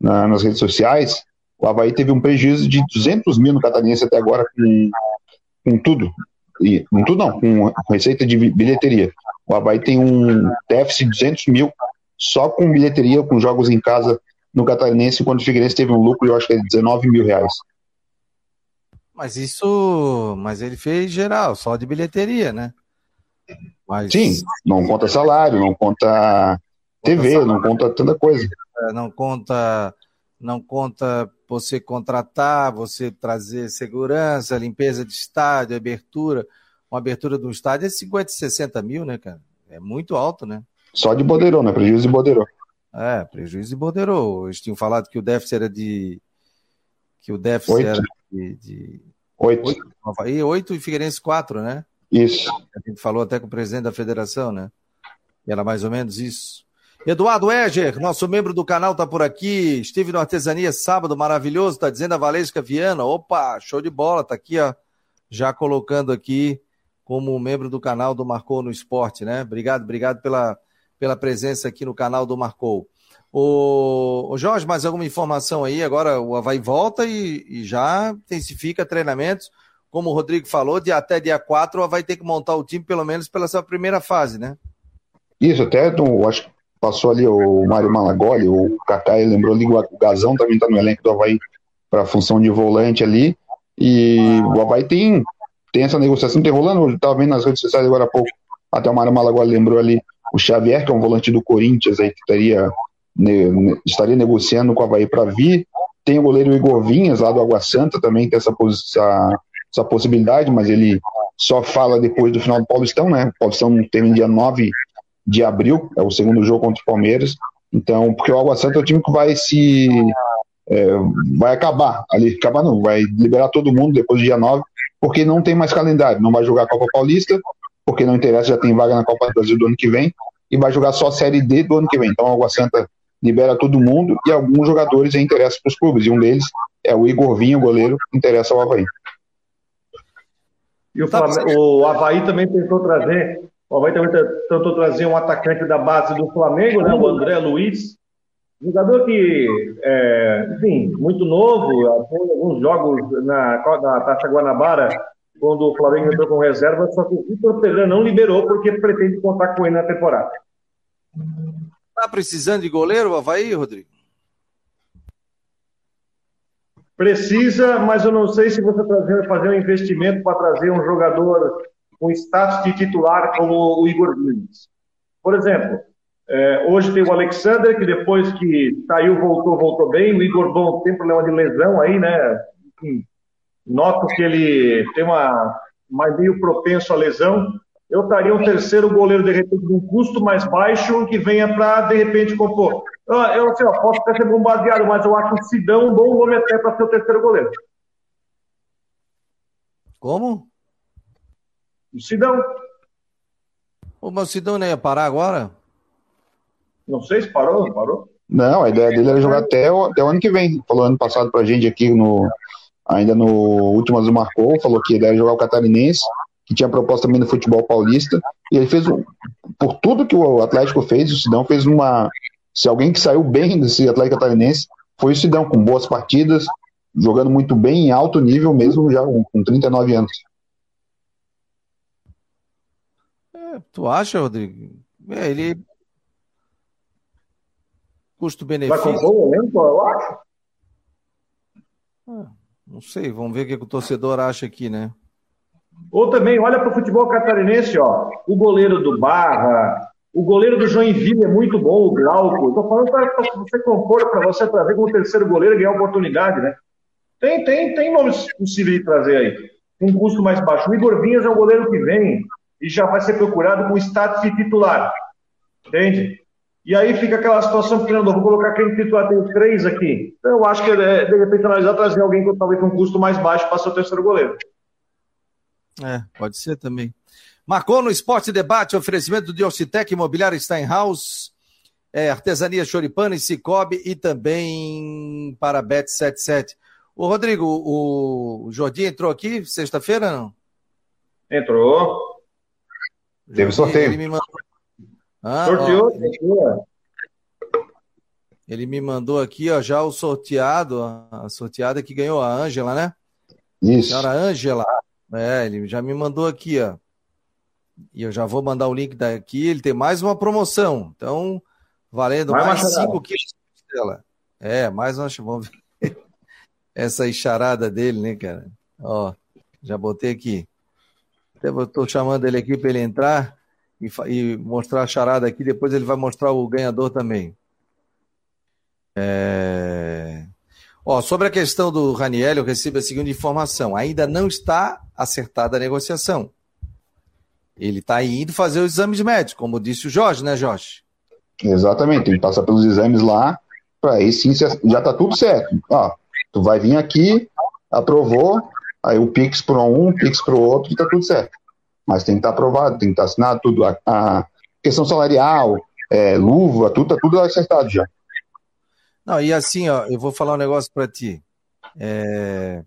na, nas redes sociais, o Havaí teve um prejuízo de 200 mil no Catarinense até agora com, com tudo. E, com tudo não, com receita de bilheteria. O Havaí tem um déficit de 200 mil só com bilheteria, com jogos em casa no Catarinense, quando o Figueirense teve um lucro, eu acho que é 19 mil reais. Mas isso, mas ele fez geral, só de bilheteria, né? Mas... Sim, não conta salário, não conta TV, não conta tanta coisa. É, não conta, não conta você contratar, você trazer segurança, limpeza de estádio, abertura. Uma abertura do estádio é 50, 60 mil, né, cara? É muito alto, né? Só de Bodeirão, né? Prejuízo de Bodeirão. É, prejuízo de Bodeirão. Eles tinham falado que o déficit era de. Que o déficit oito. era de. de... Oito. Oito, e oito e Figueirense quatro, né? Isso. A gente falou até com o presidente da federação, né? Era mais ou menos isso. Eduardo Eger, nosso membro do canal, tá por aqui. Estive no Artesania sábado, maravilhoso, tá dizendo a Valesca Viana. Opa, show de bola, tá aqui, ó. Já colocando aqui como membro do canal do Marcou no Esporte, né? Obrigado, obrigado pela, pela presença aqui no canal do Marcou. O, o Jorge, mais alguma informação aí? Agora o Havaí volta e, e, já intensifica treinamentos. Como o Rodrigo falou, de até dia 4 vai ter que montar o time, pelo menos pela sua primeira fase, né? Isso, até eu acho passou ali o Mário Malagoli, o Kaká, lembrou ali, o Gazão também está no elenco do Havaí para a função de volante ali. E o Havaí tem, tem essa negociação, tem rolando, eu estava vendo nas redes sociais agora há pouco, até o Mário Malagoli lembrou ali o Xavier, que é um volante do Corinthians aí, que estaria, ne, estaria negociando com o Havaí para vir. Tem o goleiro Igor Vinhas, lá do Água Santa, também tem essa, essa, essa possibilidade, mas ele só fala depois do final do Paulistão, né? O Paulistão termina dia 9 de abril, é o segundo jogo contra o Palmeiras. Então, porque o Água Santa é o time que vai se. É, vai acabar ali, acabar não, vai liberar todo mundo depois do dia 9, porque não tem mais calendário, não vai jogar a Copa Paulista, porque não interessa, já tem vaga na Copa do Brasil do ano que vem, e vai jogar só a Série D do ano que vem. Então a Água Santa libera todo mundo e alguns jogadores interessam para os clubes, e um deles é o Igor Vinho, goleiro, que interessa ao Havaí. E o, Flamengo, o Havaí também tentou trazer, o Havaí também tentou trazer um atacante da base do Flamengo, né, o André Luiz, jogador que, é, enfim, muito novo, tem alguns jogos na, na Taça Guanabara, quando o Flamengo entrou com reserva, só que o Vitor Pereira não liberou porque pretende contar com ele na temporada. Tá precisando de goleiro o Havaí, Rodrigo? Precisa, mas eu não sei se você trazer, fazer um investimento para trazer um jogador com status de titular como o Igor Nunes. Por exemplo, é, hoje tem o Alexander, que depois que saiu, voltou, voltou bem. O Igor Bom tem problema de lesão aí, né? Enfim, noto que ele tem uma mais meio propenso à lesão. Eu estaria um terceiro goleiro, de repente, de um custo mais baixo, que venha para, de repente, compor. Eu, assim, ó, posso até ser bombardeado, mas eu acho o Sidão um bom nome até para ser o terceiro goleiro. Como? O Sidão. O meu Sidão não ia parar agora? Não sei se parou, não parou. Não, a ideia dele era jogar até o, até o ano que vem. Falou ano passado pra gente aqui no, ainda no último Azul marcou, falou que ele ia jogar o Catarinense, que tinha proposta também no futebol paulista, e ele fez, por tudo que o Atlético fez, o Sidão fez uma, se alguém que saiu bem desse Atlético Catarinense, foi o Sidão, com boas partidas, jogando muito bem, em alto nível mesmo, já com 39 anos. É, tu acha, Rodrigo? É, ele. Custo-benefício. Vai compor o elenco, eu acho. Ah, não sei, vamos ver o que o torcedor acha aqui, né? Ou também, olha para o futebol catarinense, ó. O goleiro do Barra, o goleiro do Joinville é muito bom, o Glauco. Estou falando para você compor, para você trazer como terceiro goleiro e ganhar oportunidade, né? Tem, tem, tem nomes possíveis de trazer aí. Um custo mais baixo. O Igor Vinhas é um goleiro que vem e já vai ser procurado com status de titular. Entende? E aí fica aquela situação que treinador, vou colocar quem titular, tem três aqui. Então eu acho que é, de repente analisar trazer alguém com talvez com um custo mais baixo para ser o terceiro goleiro. É, pode ser também. Marcou no Esporte Debate, oferecimento de Ocitec Imobiliário Steinhaus, é, Artesania Choripana e Cicobi e também para Bet 77. O Rodrigo, o Jordi entrou aqui sexta-feira, não? Entrou. Teve sorteio. Ele me mandou... Ah, Sorteou, ó, ele me mandou aqui, ó, já o sorteado, a sorteada que ganhou a Ângela, né? Isso. Senhora Ângela. É, ele já me mandou aqui, ó. E eu já vou mandar o link daqui. Ele tem mais uma promoção. Então, valendo Vai mais 5 quilos de costela. É, mais uma. <laughs> Vamos ver. Essa encharada dele, né, cara? Ó, já botei aqui. Estou chamando ele aqui para ele entrar e, e, mostrar a charada aqui. Depois ele vai mostrar o ganhador também. É... Ó, sobre a questão do Raniel, eu recebo a seguinte informação: ainda não está acertada a negociação. Ele está indo fazer os exames médicos, como disse o Jorge, né, Jorge? Exatamente, tem que passar pelos exames lá, para aí sim já está tudo certo. Ó, tu vai vir aqui, aprovou, aí o Pix para um, o Pix para o outro, está tudo certo. Mas tem que estar tá aprovado, tem que estar tá assinado tudo. A, a questão salarial, é, luva, tudo está tudo acertado já. Não, e assim, ó, eu vou falar um negócio para ti. É...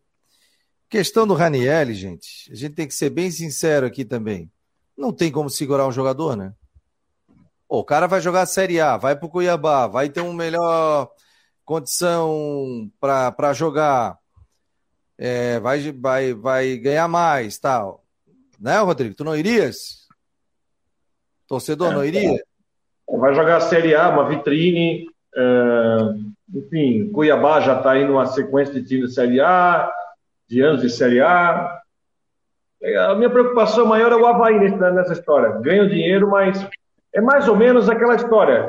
Questão do Raniel, gente, a gente tem que ser bem sincero aqui também. Não tem como segurar um jogador, né? O cara vai jogar a Série A, vai pro Cuiabá, vai ter uma melhor condição para jogar, é, vai, vai, vai ganhar mais, tal. Né, Rodrigo? Tu não irias? Torcedor, é, não iria? Vai jogar a Série A, uma vitrine, é, enfim, Cuiabá já está aí numa sequência de time de Série A, de anos de Série A. A minha preocupação maior é o Havaí nessa história. Ganha dinheiro, mas é mais ou menos aquela história.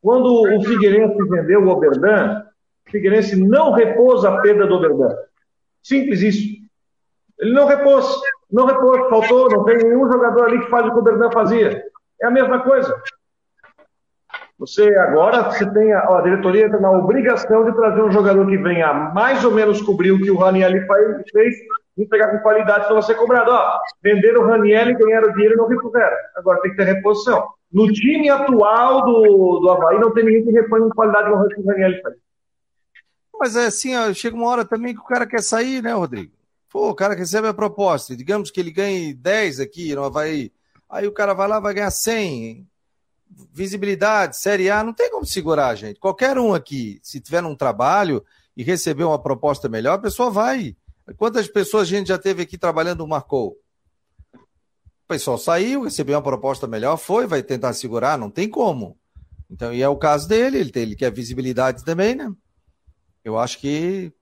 Quando o Figueirense vendeu o Oberdan, o Figueirense não repôs a perda do Oberdan. Simples isso. Ele não repôs, não repôs, faltou, não tem nenhum jogador ali que faz o que o Oberdan fazia. É a mesma coisa. Você agora você tem a, a diretoria entra na obrigação de trazer um jogador que venha mais ou menos cobrir o que o Raniel fez e pegar com qualidade para você cobrado. Ó, vender o Raniel e ganhar o dinheiro não repuseram. Agora tem que ter reposição. No time atual do, do Havaí não tem ninguém que repõe com qualidade no que o Raniel faz. Mas é assim, ó, chega uma hora também que o cara quer sair, né, Rodrigo? Pô, o cara recebe a proposta, digamos que ele ganhe 10 aqui no Havaí, aí o cara vai lá vai ganhar 100, visibilidade, Série A, não tem como segurar, gente. Qualquer um aqui, se tiver um trabalho e receber uma proposta melhor, a pessoa vai. Quantas pessoas a gente já teve aqui trabalhando Marcou? O pessoal saiu, recebeu uma proposta melhor, foi, vai tentar segurar, não tem como. Então, e é o caso dele, ele, tem, ele quer visibilidade também, né? Eu acho que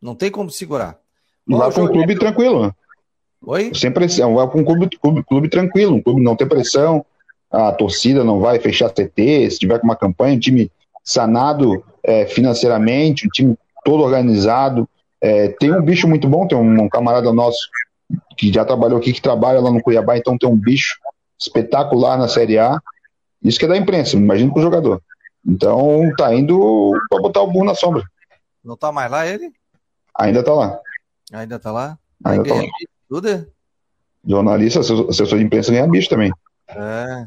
não tem como segurar. Vai para um clube tranquilo. Oi? Sem pressão, vai para um clube, clube, clube tranquilo, um clube não tem pressão, a torcida não vai fechar CT, se tiver com uma campanha, um time sanado é, financeiramente, um time todo organizado. É, tem um bicho muito bom, tem um, um, camarada nosso que já trabalhou aqui, que trabalha lá no Cuiabá, então tem um bicho espetacular na Série A. Isso que é da imprensa, imagina pro jogador. Então tá indo para botar o burro na sombra. Não tá mais lá ele? Ainda tá lá. Ainda tá lá? Ainda tá lá. Tudo? Jornalista, assessor de imprensa ganha bicho também. É.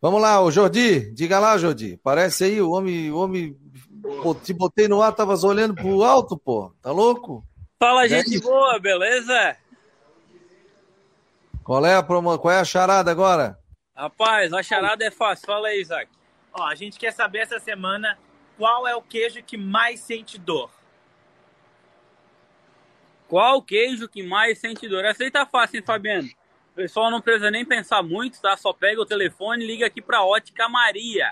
Vamos lá, o Jordi, diga lá, Jordi. Parece aí, o homem, o homem te botei no ar, tava olhando pro alto, pô. Tá louco? Fala, gente boa, beleza? Qual é a promo... qual é a charada agora? Rapaz, a charada é fácil. Fala aí, Isaac. Ó, a gente quer saber essa semana qual é o queijo que mais sente dor. Qual queijo que mais sente dor? Essa aí tá fácil, hein, Fabiano? O pessoal não precisa nem pensar muito, tá? Só pega o telefone e liga aqui para Ótica Maria.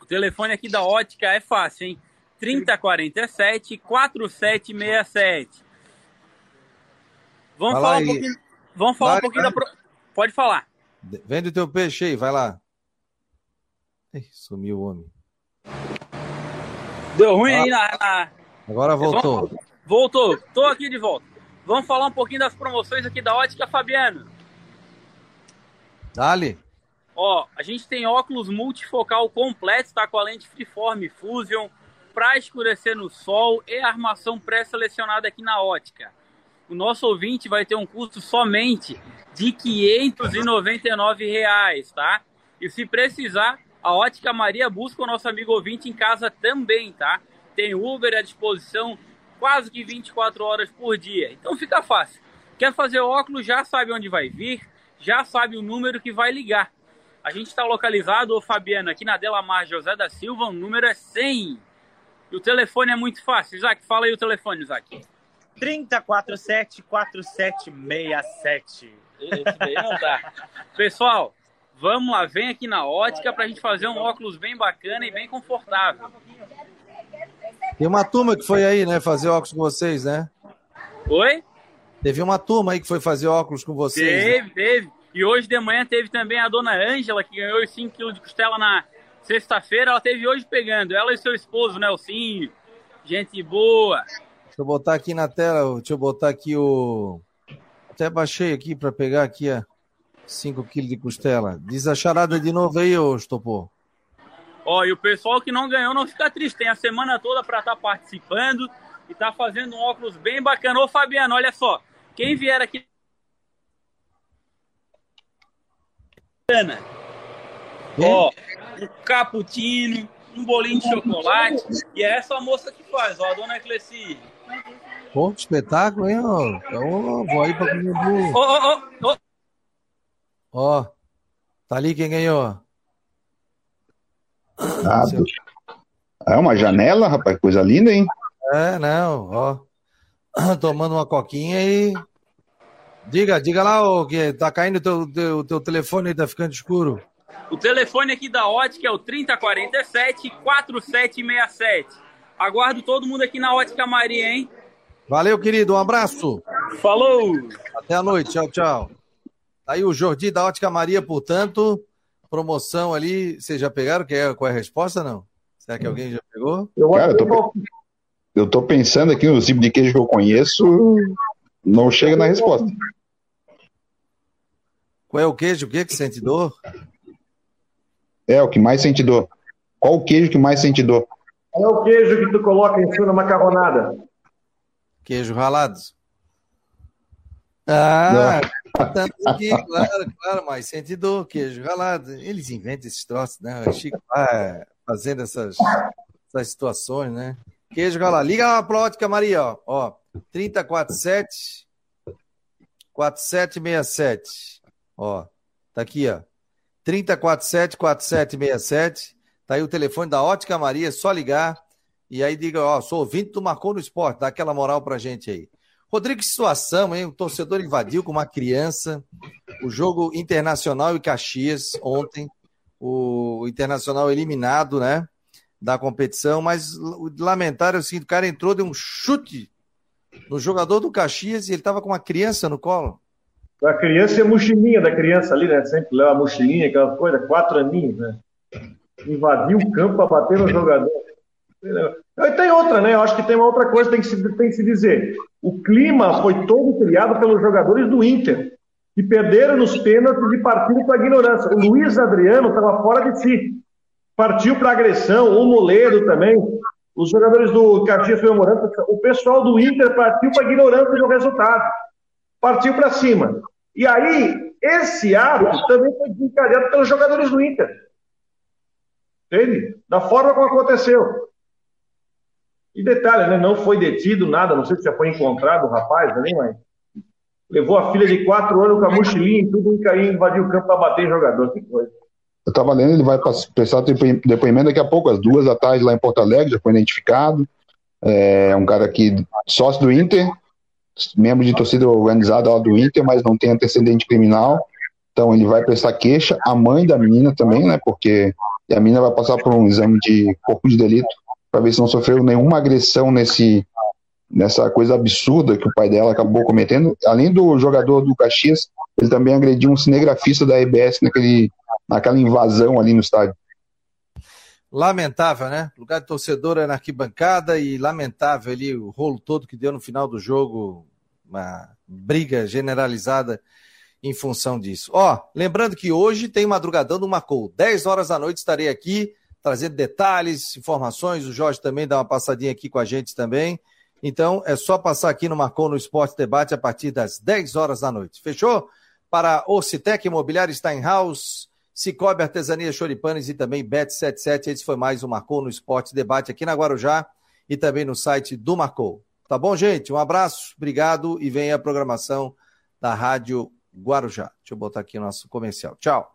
O telefone aqui da Ótica é fácil, hein? 3047 4767. Vamos falar um pouquinho, vamos falar vai, um pouquinho vai. da pro... Pode falar. Vende o teu peixe aí, vai lá. Ih, sumiu o homem. Deu ruim ah. aí na, na, Agora voltou. Vamos... Voltou. Tô aqui de volta. Vamos falar um pouquinho das promoções aqui da Ótica Fabiano. Dali. Ó, a gente tem óculos multifocal completo, tá com a lente Freeform Fusion, para escurecer no sol e armação pré-selecionada aqui na Ótica. O nosso ouvinte vai ter um custo somente de 599 reais, tá? E se precisar, a Ótica Maria busca o nosso amigo ouvinte em casa também, tá? Tem Uber à disposição quase que 24 horas por dia. Então fica fácil. Quer fazer óculos, já sabe onde vai vir, já sabe o número que vai ligar. A gente está localizado, ô Fabiano, aqui na Delamar José da Silva, o número é 100. E o telefone é muito fácil. Isaac, fala aí o telefone, Isaac. 3047-4767. Esse daí não dá. Pessoal, vamos lá, vem aqui na ótica para a gente fazer um óculos bem bacana e bem confortável. Tem uma turma que foi aí, né, fazer óculos com vocês, né? Oi? Teve uma turma aí que foi fazer óculos com vocês. Teve, né? teve. E hoje de manhã teve também a dona Ângela, que ganhou os 5 quilos de costela na sexta-feira. Ela teve hoje pegando. Ela e seu esposo, Nelsinho. Gente boa. Deixa eu botar aqui na tela, deixa eu botar aqui o. Até baixei aqui para pegar aqui a 5 quilos de costela. Diz a charada de novo aí, ô Stopô. Ó, e o pessoal que não ganhou não fica triste. Tem a semana toda para estar tá participando e tá fazendo um óculos bem bacana. Ô, Fabiano, olha só. Quem vier aqui Ó, um cappuccino, um bolinho de chocolate. E é essa moça que faz, ó, a dona Eclesi. Pô, que espetáculo, hein, ó. Então, vou aí pra comer bolo. Ó, ó, ó. Tá ali quem ganhou. Ah, é uma janela, rapaz, coisa linda, hein? É, não, ó. <clears throat> Tomando uma coquinha e Diga, diga lá o que tá caindo o teu, teu, teu telefone aí, tá ficando escuro. O telefone aqui da Ótica é o 3047 4767. Aguardo todo mundo aqui na Ótica Maria, hein? Valeu, querido, um abraço. Falou. Até a noite, tchau, tchau. Tá aí o Jordi da Ótica Maria, portanto, promoção ali, vocês já pegaram? Qual é, qual é a resposta, não? Será que alguém já pegou? Cara, eu tô, eu tô pensando aqui no tipo de queijo que eu conheço, não chega na resposta. Qual é o queijo? O que que sente dor? É, o que mais sente dor. Qual o queijo que mais sente dor? Qual é o queijo que tu coloca em cima da macarronada? Queijo ralados. Ah, aqui, claro, claro, mas sente dor, queijo ralado. Eles inventam esses troços, né? O Chico vai fazendo essas, essas situações, né? Queijo ralado. Liga lá pra ótica, Maria, ó. ó 3047 4767. Ó, tá aqui, ó. 3047 4767. Tá aí o telefone da Ótica Maria, é só ligar. E aí diga, ó, sou ouvinte do Marcou no Esporte, dá aquela moral pra gente aí. Rodrigo, que situação, hein? O torcedor invadiu com uma criança. O jogo Internacional e Caxias ontem. O Internacional eliminado, né? Da competição. Mas o lamentável é o seguinte: o cara entrou, deu um chute no jogador do Caxias e ele tava com uma criança no colo. A criança e a mochilinha da criança ali, né? Sempre leva a mochilinha, aquela coisa, quatro aninhos, né? Invadiu o campo para bater no jogador. E tem outra, né? Eu acho que tem uma outra coisa que tem que, se, tem que se dizer. O clima foi todo criado pelos jogadores do Inter, que perderam nos pênaltis e partiram para a ignorância. O Luiz Adriano estava fora de si. Partiu para agressão, o Moleiro também. Os jogadores do Caxias foi Moranta, o pessoal do Inter partiu para a ignorância do resultado partiu para cima. E aí, esse ato também foi desencadeado pelos jogadores do Inter. Entende? Da forma como aconteceu. E detalhe, né? não foi detido nada, não sei se já foi encontrado o rapaz também, mas levou a filha de quatro anos com a mochilinha e tudo e caiu, invadiu o campo para bater jogador, que coisa. Eu estava lendo, ele vai prestar depoimento daqui a pouco, às duas da tarde, lá em Porto Alegre, já foi identificado. É um cara aqui, sócio do Inter, membro de torcida organizada lá do Inter, mas não tem antecedente criminal. Então ele vai prestar queixa. A mãe da menina também, né? Porque a menina vai passar por um exame de corpo de delito para ver se não sofreu nenhuma agressão nesse nessa coisa absurda que o pai dela acabou cometendo. Além do jogador do Caxias, ele também agrediu um cinegrafista da EBS naquele, naquela invasão ali no estádio. Lamentável, né? Lugar de torcedor é na arquibancada e lamentável ali o rolo todo que deu no final do jogo, uma briga generalizada em função disso. Ó, lembrando que hoje tem madrugadão do Macou. 10 horas da noite estarei aqui trazendo detalhes, informações. O Jorge também dá uma passadinha aqui com a gente também. Então é só passar aqui no Marcou no Esporte Debate a partir das 10 horas da noite. Fechou? Para Ocitec Imobiliário Steinhaus, Cicobi Artesania Choripanes e também Bet77. Esse foi mais um Marcou no Esporte Debate aqui na Guarujá e também no site do Marcou. Tá bom, gente? Um abraço, obrigado e vem a programação da Rádio Guarujá. Deixa eu botar aqui o nosso comercial. Tchau.